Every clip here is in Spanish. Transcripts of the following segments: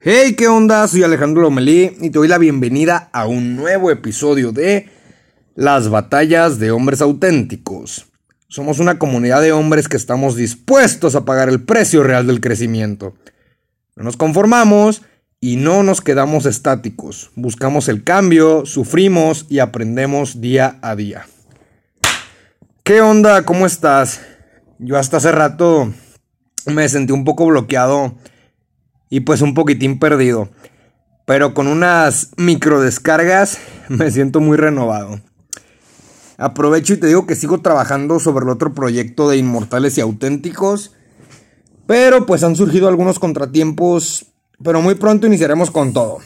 Hey, ¿qué onda? Soy Alejandro Lomelí y te doy la bienvenida a un nuevo episodio de Las batallas de hombres auténticos. Somos una comunidad de hombres que estamos dispuestos a pagar el precio real del crecimiento. No nos conformamos y no nos quedamos estáticos. Buscamos el cambio, sufrimos y aprendemos día a día. ¿Qué onda? ¿Cómo estás? Yo hasta hace rato me sentí un poco bloqueado y pues un poquitín perdido. Pero con unas micro descargas me siento muy renovado. Aprovecho y te digo que sigo trabajando sobre el otro proyecto de Inmortales y Auténticos. Pero pues han surgido algunos contratiempos. Pero muy pronto iniciaremos con todo.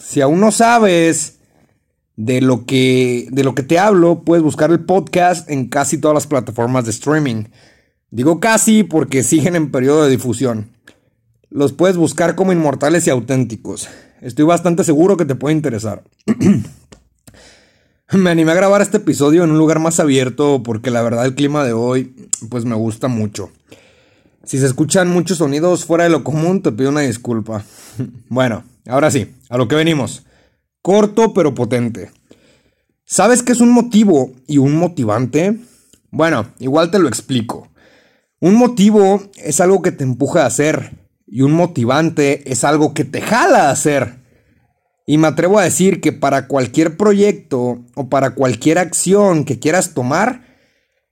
Si aún no sabes de lo que, de lo que te hablo, puedes buscar el podcast en casi todas las plataformas de streaming. Digo casi porque siguen en periodo de difusión. Los puedes buscar como inmortales y auténticos. Estoy bastante seguro que te puede interesar. me animé a grabar este episodio en un lugar más abierto porque la verdad el clima de hoy pues me gusta mucho. Si se escuchan muchos sonidos fuera de lo común te pido una disculpa. bueno, ahora sí, a lo que venimos. Corto pero potente. ¿Sabes qué es un motivo y un motivante? Bueno, igual te lo explico. Un motivo es algo que te empuja a hacer y un motivante es algo que te jala a hacer. Y me atrevo a decir que para cualquier proyecto o para cualquier acción que quieras tomar,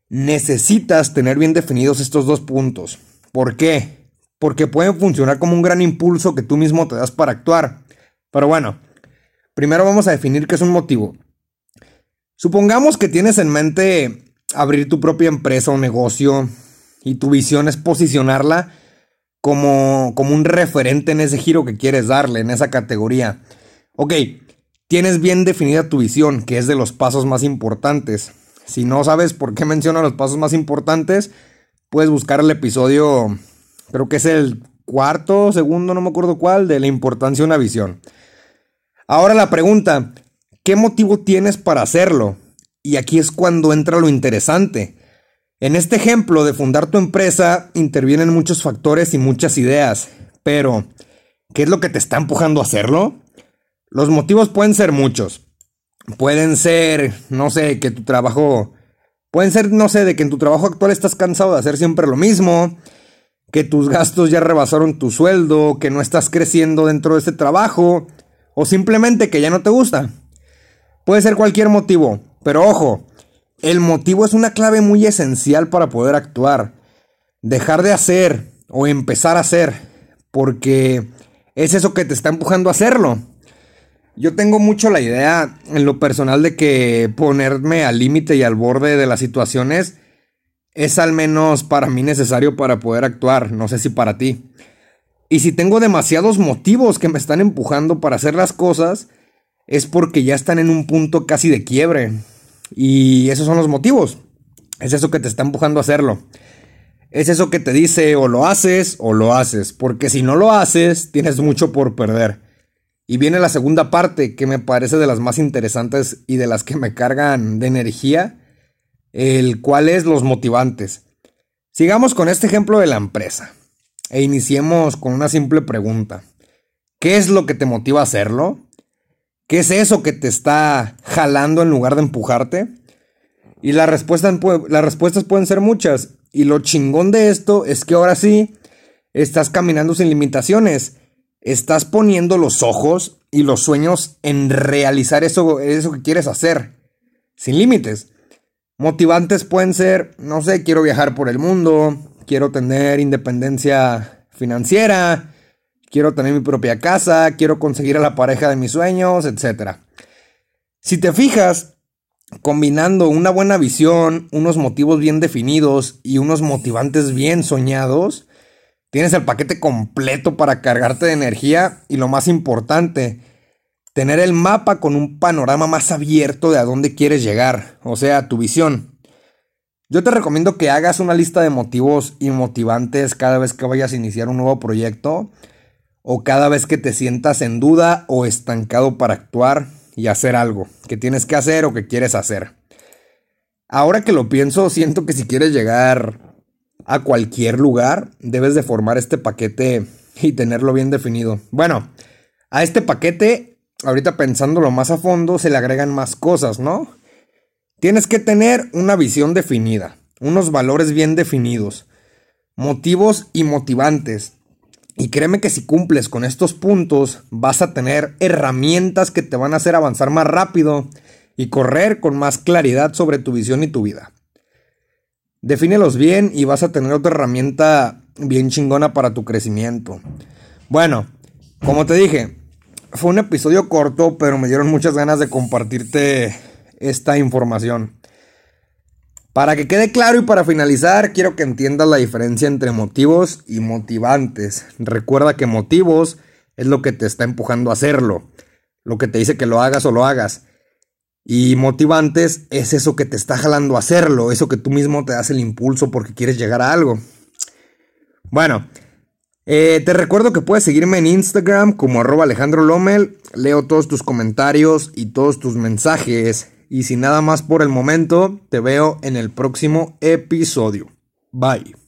necesitas tener bien definidos estos dos puntos. ¿Por qué? Porque pueden funcionar como un gran impulso que tú mismo te das para actuar. Pero bueno, primero vamos a definir qué es un motivo. Supongamos que tienes en mente abrir tu propia empresa o negocio y tu visión es posicionarla como, como un referente en ese giro que quieres darle, en esa categoría. Ok, tienes bien definida tu visión, que es de los pasos más importantes. Si no sabes por qué menciono los pasos más importantes, puedes buscar el episodio, creo que es el cuarto, segundo, no me acuerdo cuál, de la importancia de una visión. Ahora la pregunta, ¿qué motivo tienes para hacerlo? Y aquí es cuando entra lo interesante. En este ejemplo de fundar tu empresa intervienen muchos factores y muchas ideas, pero ¿qué es lo que te está empujando a hacerlo? Los motivos pueden ser muchos. Pueden ser, no sé, que tu trabajo... Pueden ser, no sé, de que en tu trabajo actual estás cansado de hacer siempre lo mismo, que tus gastos ya rebasaron tu sueldo, que no estás creciendo dentro de este trabajo, o simplemente que ya no te gusta. Puede ser cualquier motivo, pero ojo, el motivo es una clave muy esencial para poder actuar. Dejar de hacer o empezar a hacer, porque es eso que te está empujando a hacerlo. Yo tengo mucho la idea en lo personal de que ponerme al límite y al borde de las situaciones es al menos para mí necesario para poder actuar, no sé si para ti. Y si tengo demasiados motivos que me están empujando para hacer las cosas, es porque ya están en un punto casi de quiebre. Y esos son los motivos. Es eso que te está empujando a hacerlo. Es eso que te dice o lo haces o lo haces. Porque si no lo haces, tienes mucho por perder. Y viene la segunda parte, que me parece de las más interesantes y de las que me cargan de energía, el cual es los motivantes. Sigamos con este ejemplo de la empresa. E iniciemos con una simple pregunta. ¿Qué es lo que te motiva a hacerlo? ¿Qué es eso que te está jalando en lugar de empujarte? Y las respuestas pueden ser muchas. Y lo chingón de esto es que ahora sí, estás caminando sin limitaciones. Estás poniendo los ojos y los sueños en realizar eso, eso que quieres hacer. Sin límites. Motivantes pueden ser, no sé, quiero viajar por el mundo, quiero tener independencia financiera, quiero tener mi propia casa, quiero conseguir a la pareja de mis sueños, etc. Si te fijas, combinando una buena visión, unos motivos bien definidos y unos motivantes bien soñados, tienes el paquete completo para cargarte de energía y lo más importante, tener el mapa con un panorama más abierto de a dónde quieres llegar, o sea, tu visión. Yo te recomiendo que hagas una lista de motivos y motivantes cada vez que vayas a iniciar un nuevo proyecto o cada vez que te sientas en duda o estancado para actuar y hacer algo que tienes que hacer o que quieres hacer. Ahora que lo pienso, siento que si quieres llegar a cualquier lugar, debes de formar este paquete y tenerlo bien definido. Bueno, a este paquete, ahorita pensándolo más a fondo, se le agregan más cosas, ¿no? Tienes que tener una visión definida, unos valores bien definidos, motivos y motivantes. Y créeme que si cumples con estos puntos, vas a tener herramientas que te van a hacer avanzar más rápido y correr con más claridad sobre tu visión y tu vida. Defínelos bien y vas a tener otra herramienta bien chingona para tu crecimiento. Bueno, como te dije, fue un episodio corto, pero me dieron muchas ganas de compartirte esta información. Para que quede claro y para finalizar, quiero que entiendas la diferencia entre motivos y motivantes. Recuerda que motivos es lo que te está empujando a hacerlo, lo que te dice que lo hagas o lo hagas. Y motivantes es eso que te está jalando a hacerlo, eso que tú mismo te das el impulso porque quieres llegar a algo. Bueno, eh, te recuerdo que puedes seguirme en Instagram como arroba Alejandro Lomel. Leo todos tus comentarios y todos tus mensajes. Y sin nada más por el momento, te veo en el próximo episodio. Bye.